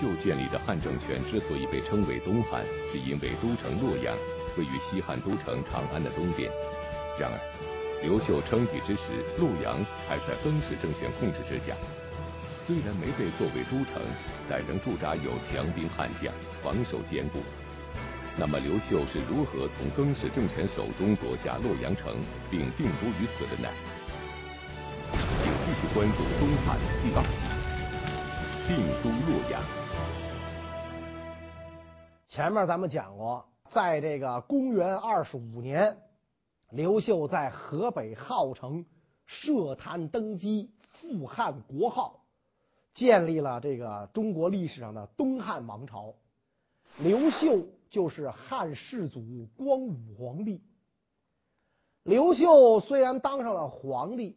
刘秀建立的汉政权之所以被称为东汉，是因为都城洛阳位于西汉都城长安的东边。然而，刘秀称帝之时，洛阳还在更始政权控制之下。虽然没被作为都城，但仍驻扎有强兵悍将，防守坚固。那么，刘秀是如何从更始政权手中夺下洛阳城，并定都于此的呢？请继续关注《东汉》第二集《定都洛阳》。前面咱们讲过，在这个公元二十五年，刘秀在河北号城设坛登基，复汉国号。建立了这个中国历史上的东汉王朝，刘秀就是汉世祖光武皇帝。刘秀虽然当上了皇帝，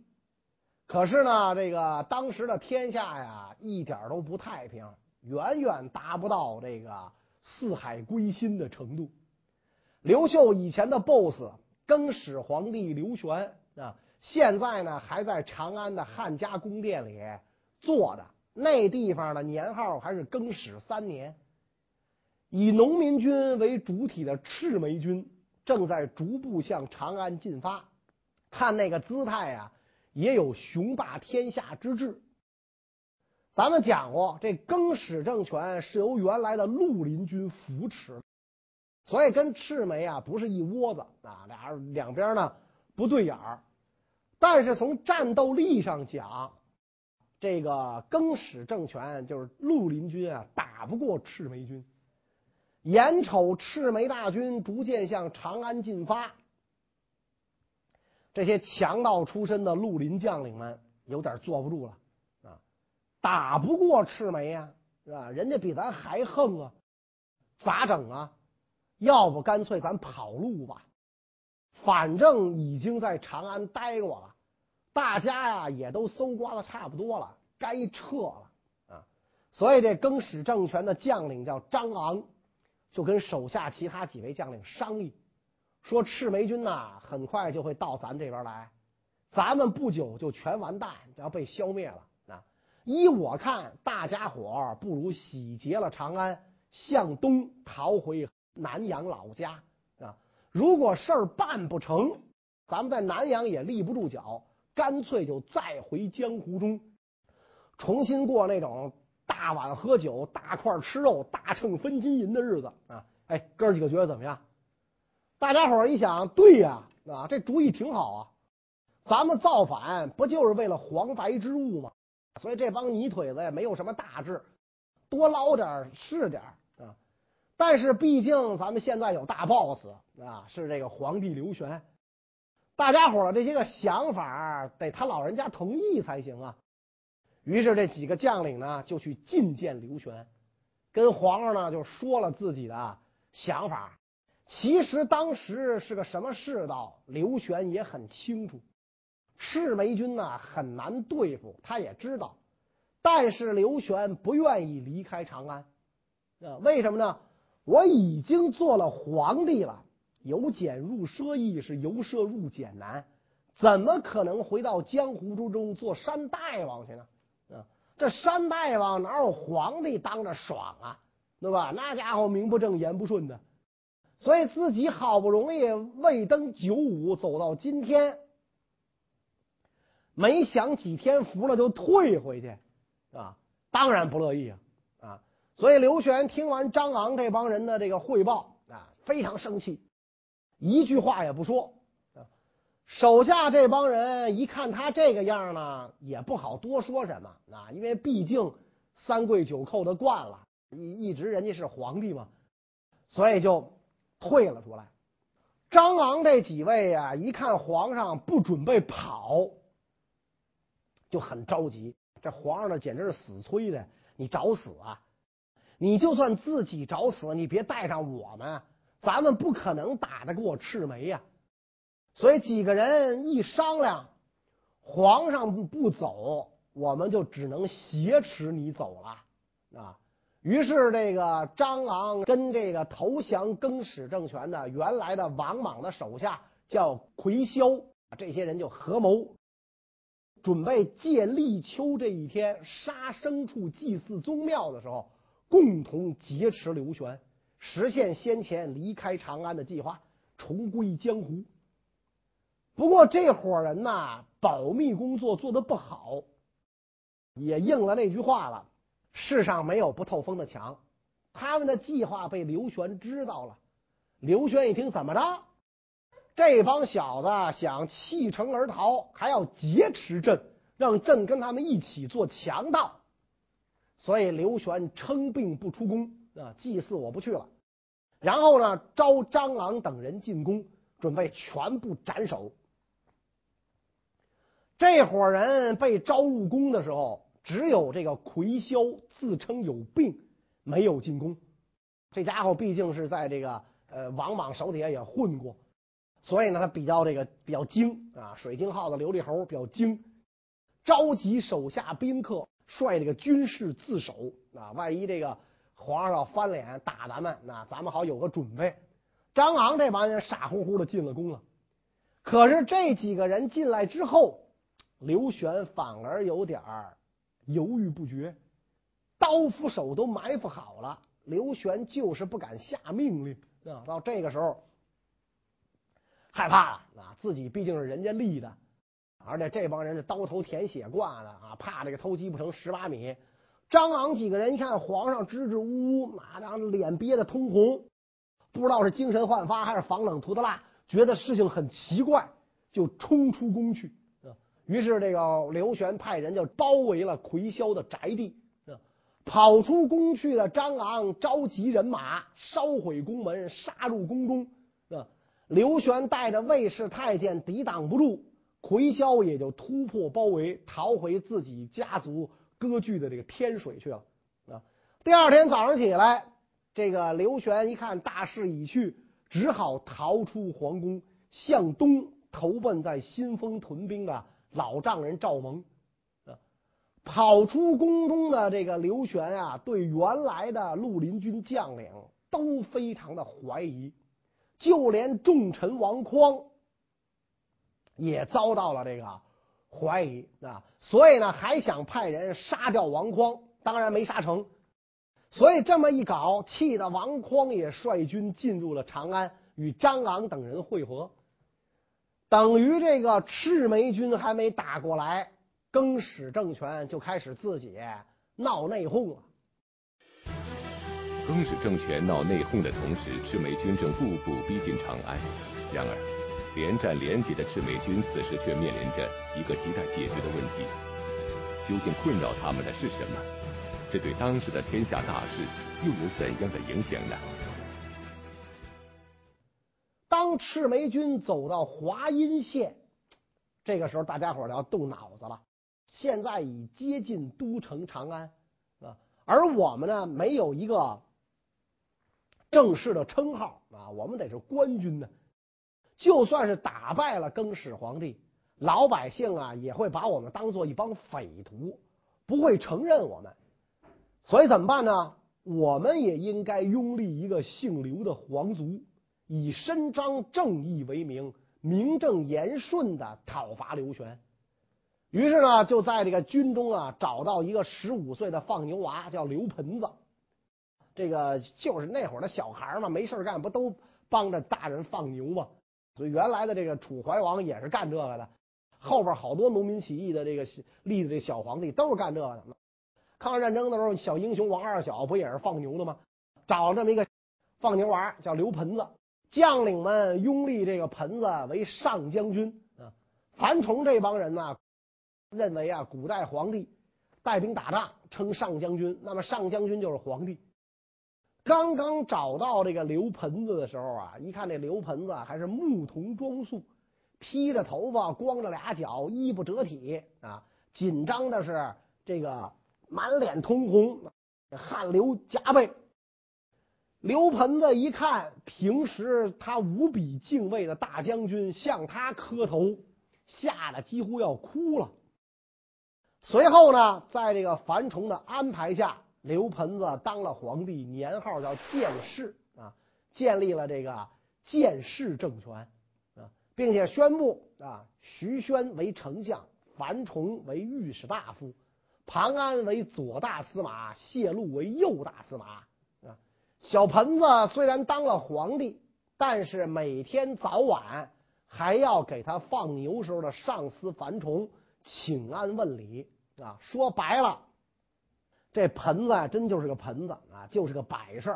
可是呢，这个当时的天下呀，一点都不太平，远远达不到这个四海归心的程度。刘秀以前的 BOSS 更始皇帝刘玄啊，现在呢还在长安的汉家宫殿里坐着。那地方的年号还是更始三年，以农民军为主体的赤眉军正在逐步向长安进发，看那个姿态啊，也有雄霸天下之志。咱们讲过，这更始政权是由原来的绿林军扶持，所以跟赤眉啊不是一窝子啊，俩两边呢不对眼儿。但是从战斗力上讲，这个更始政权就是绿林军啊，打不过赤眉军。眼瞅赤眉大军逐渐向长安进发，这些强盗出身的绿林将领们有点坐不住了！打不过赤眉呀，是吧？人家比咱还横啊，咋整啊？要不干脆咱跑路吧？反正已经在长安待过了。大家呀也都搜刮的差不多了，该撤了啊！所以这更始政权的将领叫张昂，就跟手下其他几位将领商议，说赤眉军呐很快就会到咱这边来，咱们不久就全完蛋，要被消灭了！依我看，大家伙不如洗劫了长安，向东逃回南阳老家啊！如果事儿办不成，咱们在南阳也立不住脚。干脆就再回江湖中，重新过那种大碗喝酒、大块吃肉、大秤分金银的日子啊！哎，哥几个觉得怎么样？大家伙一想，对呀，啊，这主意挺好啊！咱们造反不就是为了黄白之物吗？所以这帮泥腿子也没有什么大志，多捞点是点啊！但是毕竟咱们现在有大 boss 啊，是这个皇帝刘玄。大家伙的这些个想法得他老人家同意才行啊。于是这几个将领呢就去觐见刘玄，跟皇上呢就说了自己的想法。其实当时是个什么世道，刘玄也很清楚。赤眉军呢很难对付，他也知道。但是刘玄不愿意离开长安，啊，为什么呢？我已经做了皇帝了。由俭入奢易是由奢入俭难，怎么可能回到江湖之中做山大王去呢？啊，这山大王哪有皇帝当着爽啊？对吧？那家伙名不正言不顺的，所以自己好不容易未登九五走到今天，没享几天福了就退回去啊？当然不乐意啊！啊，所以刘玄听完张昂这帮人的这个汇报啊，非常生气。一句话也不说，手下这帮人一看他这个样呢，也不好多说什么啊，因为毕竟三跪九叩的惯了，一一直人家是皇帝嘛，所以就退了出来。张昂这几位啊，一看皇上不准备跑，就很着急。这皇上呢，简直是死催的，你找死啊！你就算自己找死，你别带上我们。咱们不可能打得过赤眉呀，所以几个人一商量，皇上不走，我们就只能挟持你走了啊。于是这个张昂跟这个投降更始政权的原来的王莽的手下叫魁霄，这些人就合谋，准备借立秋这一天杀牲畜祭祀宗庙的时候，共同劫持刘玄，实现先前离开长安的计划，重归江湖。不过这伙人呐，保密工作做得不好，也应了那句话了：世上没有不透风的墙。他们的计划被刘玄知道了。刘玄一听，怎么着？这帮小子想弃城而逃，还要劫持朕，让朕跟他们一起做强盗。所以刘玄称病不出宫啊，祭祀我不去了。然后呢，招张昂等人进宫，准备全部斩首。这伙人被招入宫的时候，只有这个魁霄自称有病，没有进宫。这家伙毕竟是在这个呃王莽手底下也混过。所以呢，他比较这个比较精啊，水晶号的琉璃猴比较精，召集手下宾客，率这个军士自首啊。万一这个皇上要翻脸打咱们，那咱们好有个准备。张昂这帮人傻乎乎的进了宫了，可是这几个人进来之后，刘玄反而有点犹豫不决，刀斧手都埋伏好了，刘玄就是不敢下命令啊。到这个时候。害怕了啊！自己毕竟是人家立的，而且这帮人是刀头舔血惯的啊，怕这个偷鸡不成蚀把米。张昂几个人一看皇上支支吾吾，马上脸憋得通红，不知道是精神焕发还是防冷涂的蜡，觉得事情很奇怪，就冲出宫去。于是这个刘玄派人就包围了魁霄的宅地。跑出宫去的张昂召集人马，烧毁宫门，杀入宫中。刘玄带着卫士太监抵挡不住，魁霄也就突破包围，逃回自己家族割据的这个天水去了。啊，第二天早上起来，这个刘玄一看大势已去，只好逃出皇宫，向东投奔在新丰屯兵的老丈人赵蒙。啊，跑出宫中的这个刘玄啊，对原来的绿林军将领都非常的怀疑。就连重臣王匡也遭到了这个怀疑啊，所以呢，还想派人杀掉王匡，当然没杀成。所以这么一搞，气得王匡也率军进入了长安，与张昂等人会合。等于这个赤眉军还没打过来，更始政权就开始自己闹内讧了。更始政权闹内讧的同时，赤眉军正步步逼近长安。然而，连战连捷的赤眉军此时却面临着一个亟待解决的问题：究竟困扰他们的是什么？这对当时的天下大事又有怎样的影响呢？当赤眉军走到华阴县，这个时候大家伙儿要动脑子了。现在已接近都城长安啊，而我们呢，没有一个。正式的称号啊，我们得是官军呢。就算是打败了更始皇帝，老百姓啊也会把我们当做一帮匪徒，不会承认我们。所以怎么办呢？我们也应该拥立一个姓刘的皇族，以伸张正义为名，名正言顺的讨伐刘玄。于是呢，就在这个军中啊，找到一个十五岁的放牛娃，叫刘盆子。这个就是那会儿的小孩嘛，没事干不都帮着大人放牛吗？所以原来的这个楚怀王也是干这个的。后边好多农民起义的这个立的这小皇帝都是干这个的。抗日战争的时候，小英雄王二小不也是放牛的吗？找这么一个放牛娃叫刘盆子，将领们拥立这个盆子为上将军啊。樊崇这帮人呢，认为啊，古代皇帝带兵打仗称上将军，那么上将军就是皇帝。刚刚找到这个刘盆子的时候啊，一看这刘盆子还是牧童装束，披着头发，光着俩脚，衣不遮体啊，紧张的是这个满脸通红，汗流浃背。刘盆子一看，平时他无比敬畏的大将军向他磕头，吓得几乎要哭了。随后呢，在这个樊崇的安排下。刘盆子当了皇帝，年号叫建世啊，建立了这个建世政权啊，并且宣布啊，徐宣为丞相，樊崇为御史大夫，庞安为左大司马，谢禄为右大司马。啊，小盆子虽然当了皇帝，但是每天早晚还要给他放牛时候的上司樊崇请安问礼。啊，说白了，这盆子啊真就是个盆子啊，就是个摆设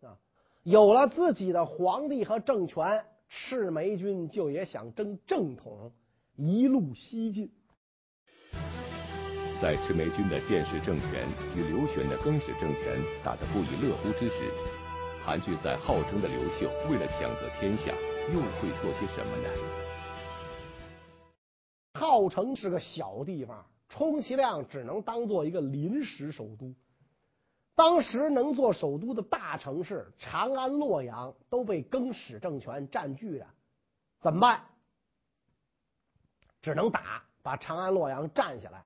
啊。有了自己的皇帝和政权，赤眉军就也想争正统，一路西进。在赤眉军的建世政权与刘玄的更始政权打得不亦乐乎之时，盘踞在号称的刘秀为了抢得天下，又会做些什么呢？号称是个小地方，充其量只能当做一个临时首都。当时能做首都的大城市长安、洛阳都被更始政权占据了，怎么办？只能打，把长安、洛阳占下来。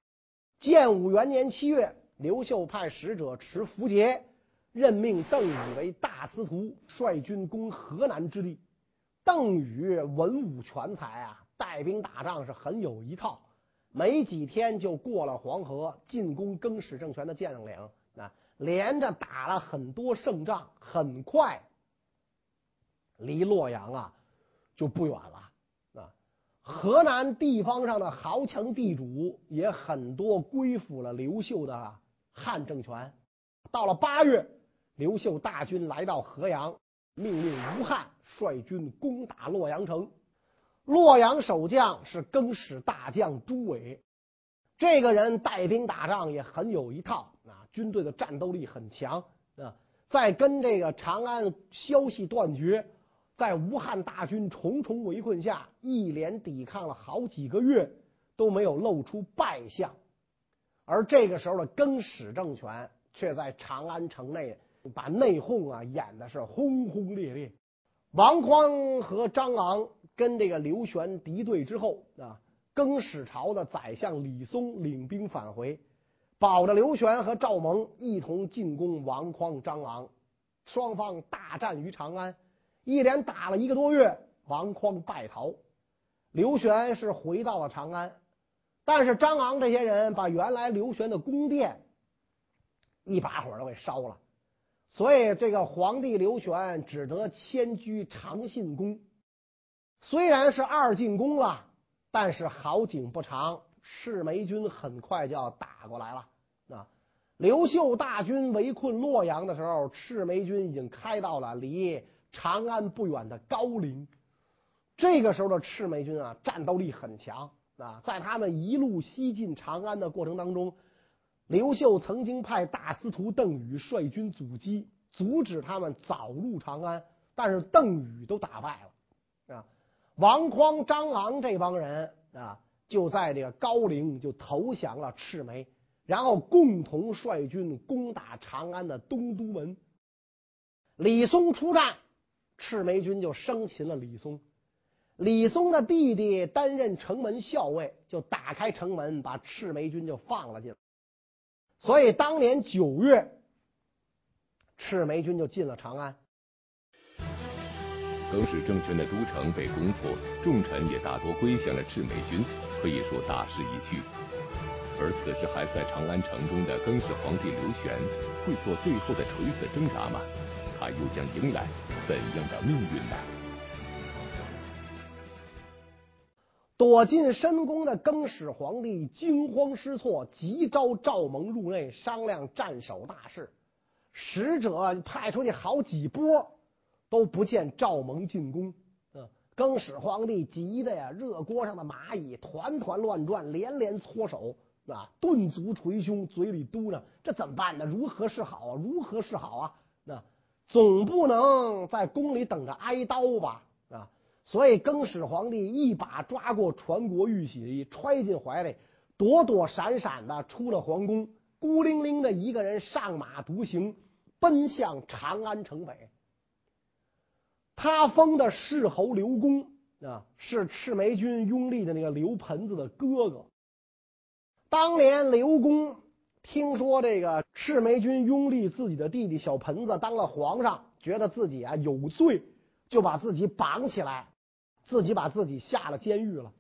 建武元年七月，刘秀派使者持符节，任命邓禹为大司徒，率军攻河南之地。邓禹文武全才啊，带兵打仗是很有一套，没几天就过了黄河，进攻更始政权的建陵啊，连着打了很多胜仗，很快离洛阳啊就不远了啊。河南地方上的豪强地主也很多归附了刘秀的汉政权。到了八月，刘秀大军来到河阳，命令吴汉率军攻打洛阳城。洛阳守将是更始大将朱伟，这个人带兵打仗也很有一套啊，军队的战斗力很强啊，在跟这个长安消息断绝。在吴汉大军重重围困下，一连抵抗了好几个月，都没有露出败相。而这个时候的更始政权却在长安城内把内讧啊演的是轰轰烈烈。王匡和张昂跟这个刘玄敌对之后啊，更始朝的宰相李松领兵返回，保着刘玄和赵蒙一同进攻王匡、张昂，双方大战于长安。一连打了一个多月，王匡败逃，刘玄是回到了长安，但是张昂这些人把原来刘玄的宫殿一把火都给烧了，所以这个皇帝刘玄只得迁居长信宫。虽然是二进宫了，但是好景不长，赤眉军很快就要打过来了。啊，刘秀大军围困洛阳的时候，赤眉军已经开到了离。长安不远的高陵，这个时候的赤眉军啊，战斗力很强啊。在他们一路西进长安的过程当中，刘秀曾经派大司徒邓禹率军阻击，阻止他们早入长安，但是邓禹都打败了。王匡、张昂这帮人啊，就在这个高陵就投降了赤眉，然后共同率军攻打长安的东都门。李松出战。赤眉军就生擒了李松，李松的弟弟担任城门校尉，就打开城门，把赤眉军就放了进来。所以当年九月，赤眉军就进了长安。更始政权的都城被攻破，重臣也大多归降了赤眉军，可以说大势已去。而此时还在长安城中的更始皇帝刘玄，会做最后的垂死挣扎吗？他又将迎来怎样的命运呢？躲进深宫的更始皇帝惊慌失措，急召赵蒙入内商量战守大事。使者派出去好几波，都不见赵蒙进宫。嗯，更始皇帝急的呀，热锅上的蚂蚁团团乱转，连连搓手啊，顿足捶胸，嘴里嘟囔：“这怎么办呢？如何是好啊？如何是好啊？”那。总不能在宫里等着挨刀吧？啊！所以更始皇帝一把抓过传国玉玺，揣进怀里，躲躲闪闪的出了皇宫，孤零零的一个人上马独行，奔向长安城北。他封的世侯刘公啊，是赤眉军拥立的那个刘盆子的哥哥。当年刘公。听说这个赤眉军拥立自己的弟弟小盆子当了皇上，觉得自己啊有罪，就把自己绑起来，自己把自己下了监狱了。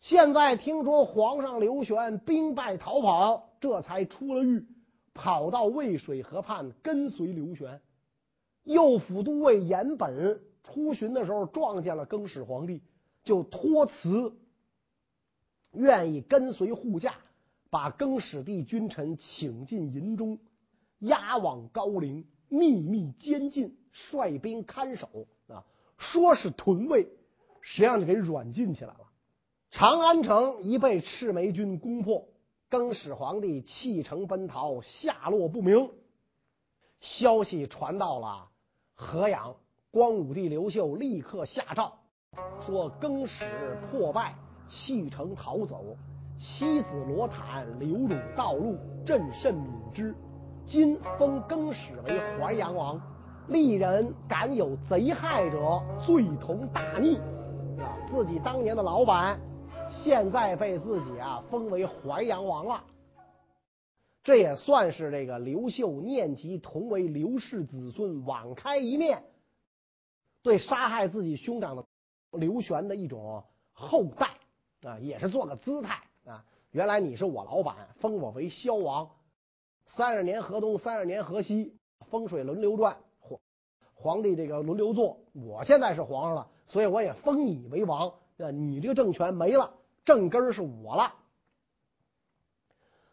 现在听说皇上刘玄兵败逃跑，这才出了狱，跑到渭水河畔跟随刘玄。右辅都尉严本出巡的时候撞见了更始皇帝，就托辞愿意跟随护驾，把更始帝君臣请进营中，押往高陵，秘密监禁，率兵看守啊。说是屯卫，实际上就给软禁起来了。长安城已被赤眉军攻破，更始皇帝弃城奔逃，下落不明。消息传到了河阳，光武帝刘秀立刻下诏说：更始破败，弃城逃走，妻子罗坦流辱道路，朕甚悯之。今封更始为淮阳王，历人敢有贼害者，罪同大逆。啊，自己当年的老板。现在被自己啊封为淮阳王了，这也算是这个刘秀念及同为刘氏子孙，网开一面，对杀害自己兄长的刘玄的一种厚待啊，也是做个姿态啊。原来你是我老板，封我为萧王，三十年河东，三十年河西，风水轮流转，皇皇帝这个轮流坐，我现在是皇上了，所以我也封你为王，你这个政权没了。正根是我了。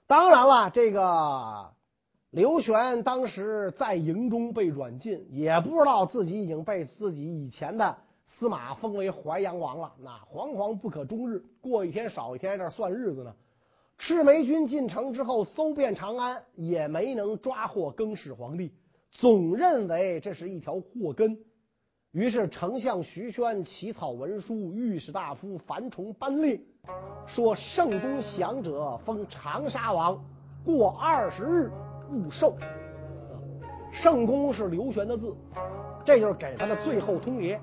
当然了，这个刘玄当时在营中被软禁，也不知道自己已经被自己以前的司马封为淮阳王了。那惶惶不可终日，过一天少一天，这算日子呢。赤眉军进城之后，搜遍长安，也没能抓获更始皇帝，总认为这是一条祸根。于是，丞相徐宣起草文书，御史大夫樊崇颁令，说圣公降者封长沙王，过二十日勿授。圣公是刘玄的字，这就是给他的最后通牒。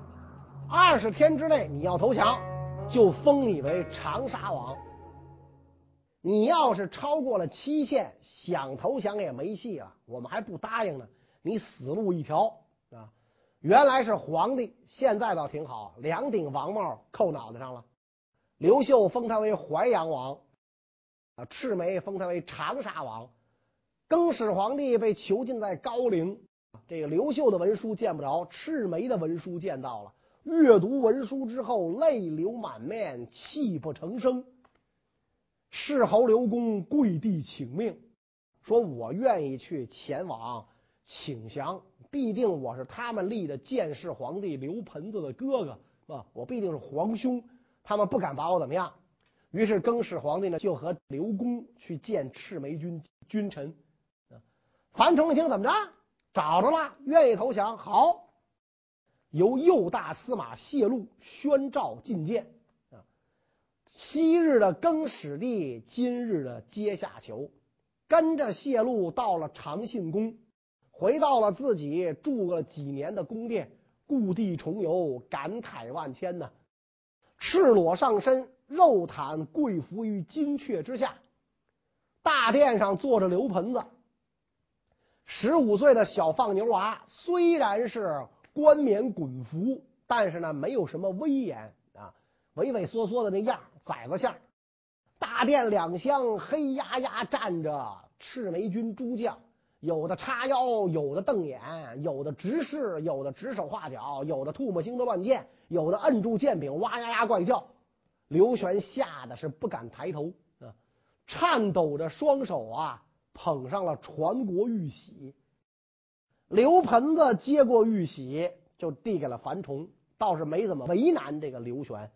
二十天之内你要投降，就封你为长沙王。你要是超过了期限，想投降也没戏了，我们还不答应呢，你死路一条啊！原来是皇帝，现在倒挺好，两顶王帽扣脑袋上了。刘秀封他为淮阳王，啊，赤眉封他为长沙王。更始皇帝被囚禁在高陵，这个刘秀的文书见不着，赤眉的文书见到了。阅读文书之后，泪流满面，泣不成声。侍侯刘公跪地请命，说：“我愿意去前往请降。”必定我是他们立的建世皇帝刘盆子的哥哥啊！我必定是皇兄，他们不敢把我怎么样。于是更始皇帝呢，就和刘公去见赤眉军君臣。樊城一听怎么着，找着了，愿意投降。好，由右大司马谢禄宣召觐见啊。昔日的更始帝，今日的阶下囚，跟着谢禄到了长信宫。回到了自己住了几年的宫殿，故地重游，感慨万千呢。赤裸上身，肉袒跪伏于金阙之下。大殿上坐着刘盆子，十五岁的小放牛娃，虽然是冠冕滚服，但是呢，没有什么威严啊，畏畏缩缩的那样，崽子相。大殿两厢黑压压站着赤眉军诸将。有的叉腰，有的瞪眼，有的直视，有的指手画脚，有的吐沫星子乱溅，有的摁住剑柄哇呀呀怪叫。刘玄吓得是不敢抬头啊，颤抖着双手啊，捧上了传国玉玺。刘盆子接过玉玺，就递给了樊崇，倒是没怎么为难这个刘玄。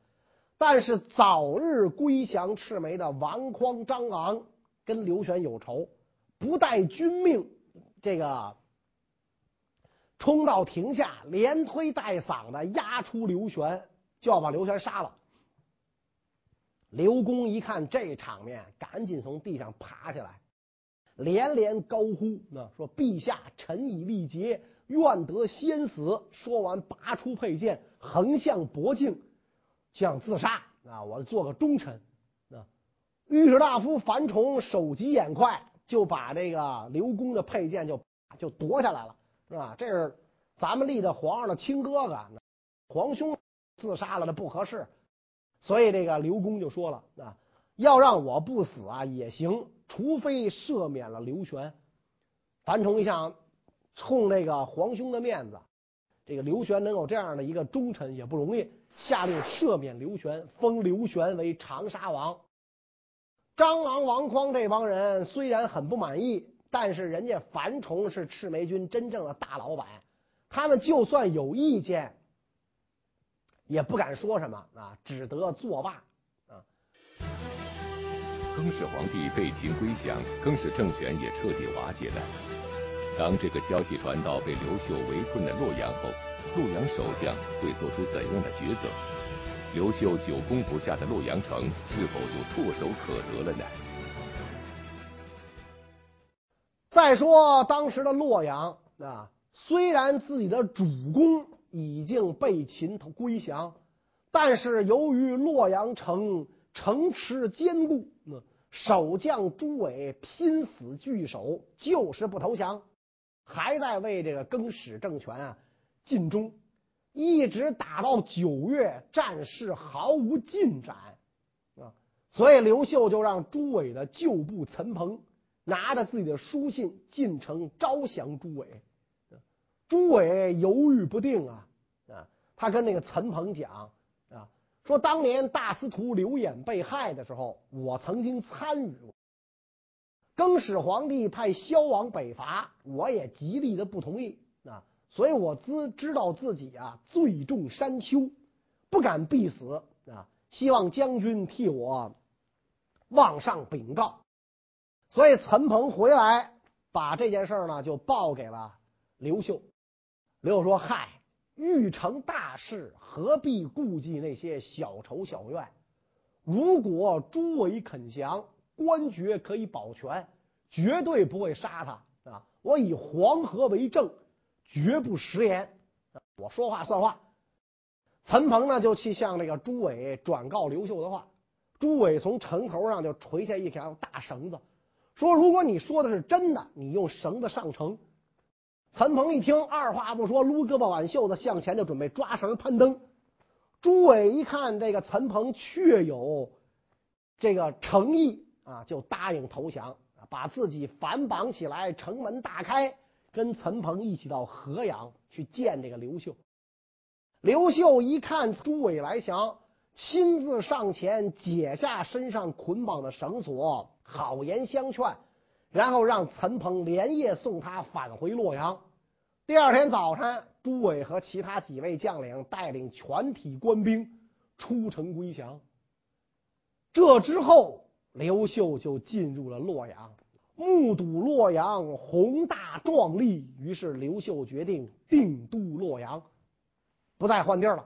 但是早日归降赤眉的王匡、张昂跟刘玄有仇，不待君命。这个冲到亭下，连推带搡的押出刘玄，就要把刘玄杀了。刘公一看这场面，赶紧从地上爬起来，连连高呼：“那说陛下，臣已力竭，愿得先死。”说完，拔出佩剑，横向脖颈，想自杀。啊，我做个忠臣。啊，御史大夫樊崇手疾眼快。就把这个刘公的佩剑就就夺下来了，是吧？这是咱们立的皇上的亲哥哥，皇兄自杀了，这不合适。所以这个刘公就说了啊，要让我不死啊也行，除非赦免了刘玄。樊崇一想，冲这个皇兄的面子，这个刘玄能有这样的一个忠臣也不容易，下令赦免刘玄，封刘玄为长沙王。张王王匡这帮人虽然很不满意，但是人家樊崇是赤眉军真正的大老板，他们就算有意见，也不敢说什么啊，只得作罢。更始皇帝被秦归降，更始政权也彻底瓦解了。当这个消息传到被刘秀围困的洛阳后，洛阳守将会做出怎样的抉择？刘秀久攻不下的洛阳城，是否就唾手可得了呢？再说当时的洛阳啊，虽然自己的主公已经被秦归降，但是由于洛阳城城池坚固，守将朱伟拼死拒守，就是不投降，还在为这个更始政权啊尽忠，一直打到九月，战事毫无进展啊。所以刘秀就让朱伟的旧部陈鹏拿着自己的书信进城招降朱伟。朱伟犹豫不定啊啊，他跟那个陈鹏讲。说当年大司徒刘演被害的时候，我曾经参与过。更始皇帝派萧王北伐，我也极力的不同意啊，所以我知知道自己啊罪重山丘，不敢必死啊，希望将军替我往上禀告。所以陈鹏回来把这件事呢就报给了刘秀。刘秀说：“嗨。”欲成大事，何必顾忌那些小仇小怨？如果诸位肯降，官爵可以保全，绝对不会杀他啊！我以黄河为证，绝不食言。我说话算话。陈鹏呢，就去向这个朱伟转告刘秀的话。朱伟从城头上就垂下一条大绳子，说：“如果你说的是真的，你用绳子上城。”陈鹏一听，二话不说，撸胳膊挽袖子向前就准备抓绳攀登。朱伟一看这个陈鹏确有这个诚意啊，就答应投降，把自己反绑起来，城门大开，跟陈鹏一起到河阳去见这个刘秀。刘秀一看朱伟来降，亲自上前解下身上捆绑的绳索，好言相劝。然后让陈鹏连夜送他返回洛阳。第二天早晨，朱伟和其他几位将领带领全体官兵出城归降。这之后，刘秀就进入了洛阳，目睹洛阳宏大壮丽，于是刘秀决定定都洛阳，不再换地儿了。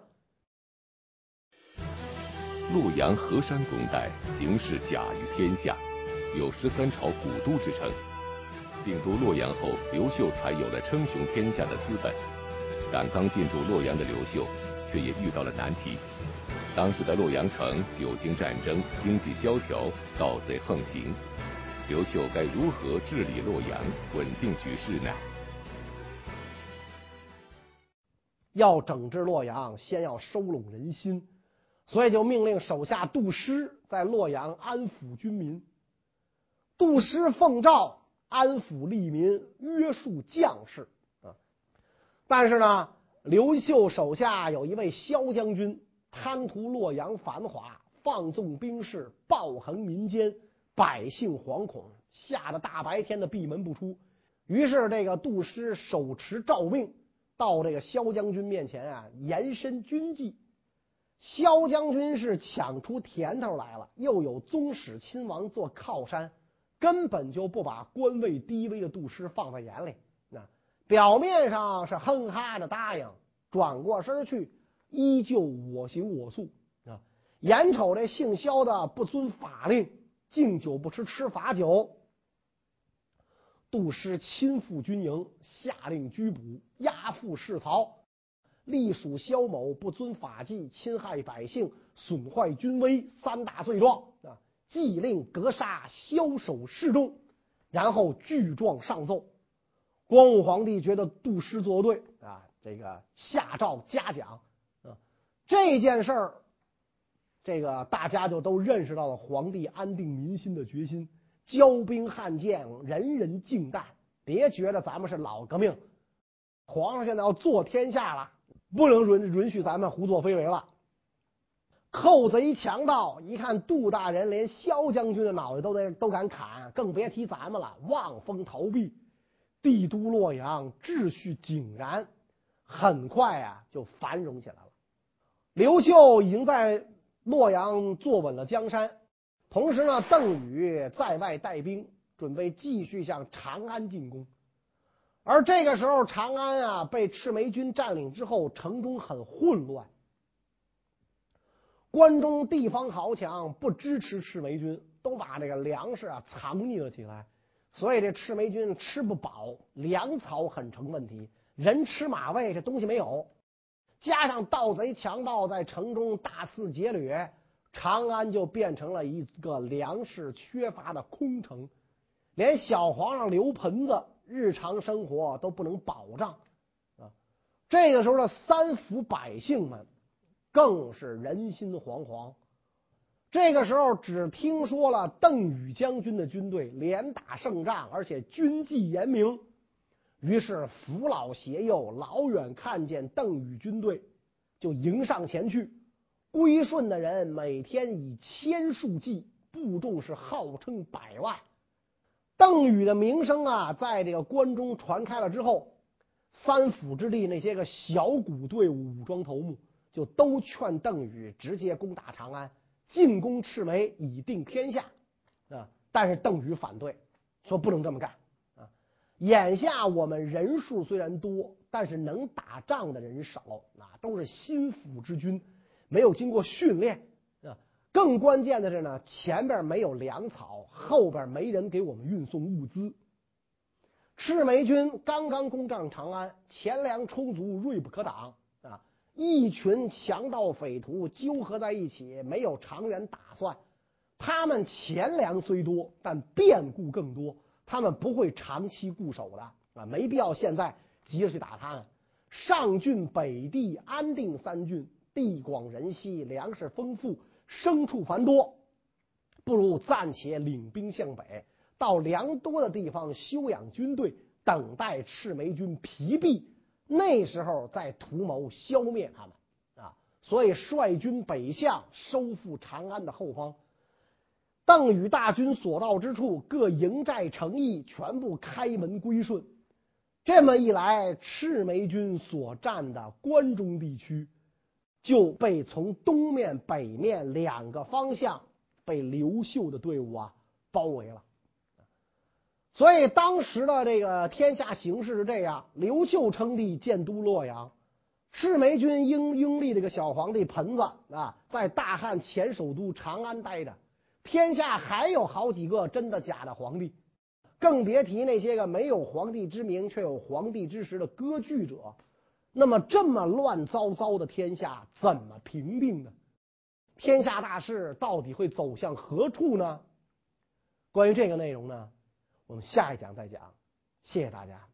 洛阳河山拱带，形势甲于天下。有十三朝古都之称，定都洛阳后，刘秀才有了称雄天下的资本。但刚进驻洛阳的刘秀，却也遇到了难题。当时的洛阳城久经战争，经济萧条，盗贼横行。刘秀该如何治理洛阳，稳定局势呢？要整治洛阳，先要收拢人心，所以就命令手下杜师在洛阳安抚军民。杜师奉诏安抚利民，约束将士啊。但是呢，刘秀手下有一位萧将军，贪图洛阳繁华，放纵兵士，暴横民间，百姓惶恐，吓得大白天的闭门不出。于是，这个杜师手持诏命，到这个萧将军面前啊，延伸军纪。萧将军是抢出甜头来了，又有宗室亲王做靠山。根本就不把官位低微的杜师放在眼里，那表面上是哼哈着答应，转过身去依旧我行我素啊。眼瞅这姓萧的不遵法令，敬酒不吃吃罚酒，杜师亲赴军营，下令拘捕、押赴市曹，隶属萧某不遵法纪，侵害百姓，损坏军威，三大罪状啊。即令格杀枭首示众，然后具状上奏。光武皇帝觉得杜师做对啊，这个下诏嘉奖啊。这件事儿这个大家就都认识到了皇帝安定民心的决心，骄兵悍将，人人敬戴。别觉得咱们是老革命，皇上现在要坐天下了，不能允允许咱们胡作非为了。寇贼强盗一看杜大人连萧将军的脑袋都得都敢砍，更别提咱们了。望风逃避，帝都洛阳秩序井然，很快啊就繁荣起来了。刘秀已经在洛阳坐稳了江山，同时呢，邓禹在外带兵，准备继续向长安进攻。而这个时候，长安啊被赤眉军占领之后，城中很混乱。关中地方豪强不支持赤眉军，都把这个粮食啊藏匿了起来，所以这赤眉军吃不饱，粮草很成问题，人吃马喂，这东西没有。加上盗贼强盗在城中大肆劫掠，长安就变成了一个粮食缺乏的空城，连小皇上刘盆子日常生活都不能保障啊。这个时候的三府百姓们。更是人心惶惶。这个时候，只听说了邓禹将军的军队连打胜仗，而且军纪严明。于是扶老携幼，老远看见邓禹军队，就迎上前去。归顺的人每天以千数计，部众是号称百万。邓禹的名声啊，在这个关中传开了之后，三府之地那些个小股队伍、武装头目。就都劝邓禹直接攻打长安，进攻赤眉，以定天下啊！但是邓禹反对，说不能这么干啊！眼下我们人数虽然多，但是能打仗的人少啊，都是心腹之军，没有经过训练啊。更关键的是呢，前边没有粮草，后边没人给我们运送物资。赤眉军刚刚攻占长安，钱粮充足，锐不可挡。一群强盗匪徒纠合在一起，没有长远打算。他们钱粮虽多，但变故更多。他们不会长期固守的啊，没必要现在急着去打他们。上郡、北地、安定三郡，地广人稀，粮食丰富，牲畜繁多，不如暂且领兵向北，到粮多的地方休养军队，等待赤眉军疲弊。那时候再图谋消灭他们啊，所以率军北向，收复长安的后方。邓禹大军所到之处，各营寨城邑全部开门归顺。这么一来，赤眉军所占的关中地区就被从东面、北面两个方向被刘秀的队伍啊包围了。所以当时的这个天下形势是这样：刘秀称帝，建都洛阳；赤眉军拥拥立这个小皇帝盆子啊，在大汉前首都长安待着。天下还有好几个真的假的皇帝，更别提那些个没有皇帝之名却有皇帝之实的割据者。那么这么乱糟糟的天下，怎么平定呢？天下大势到底会走向何处呢？关于这个内容呢？我们下一讲再讲，谢谢大家。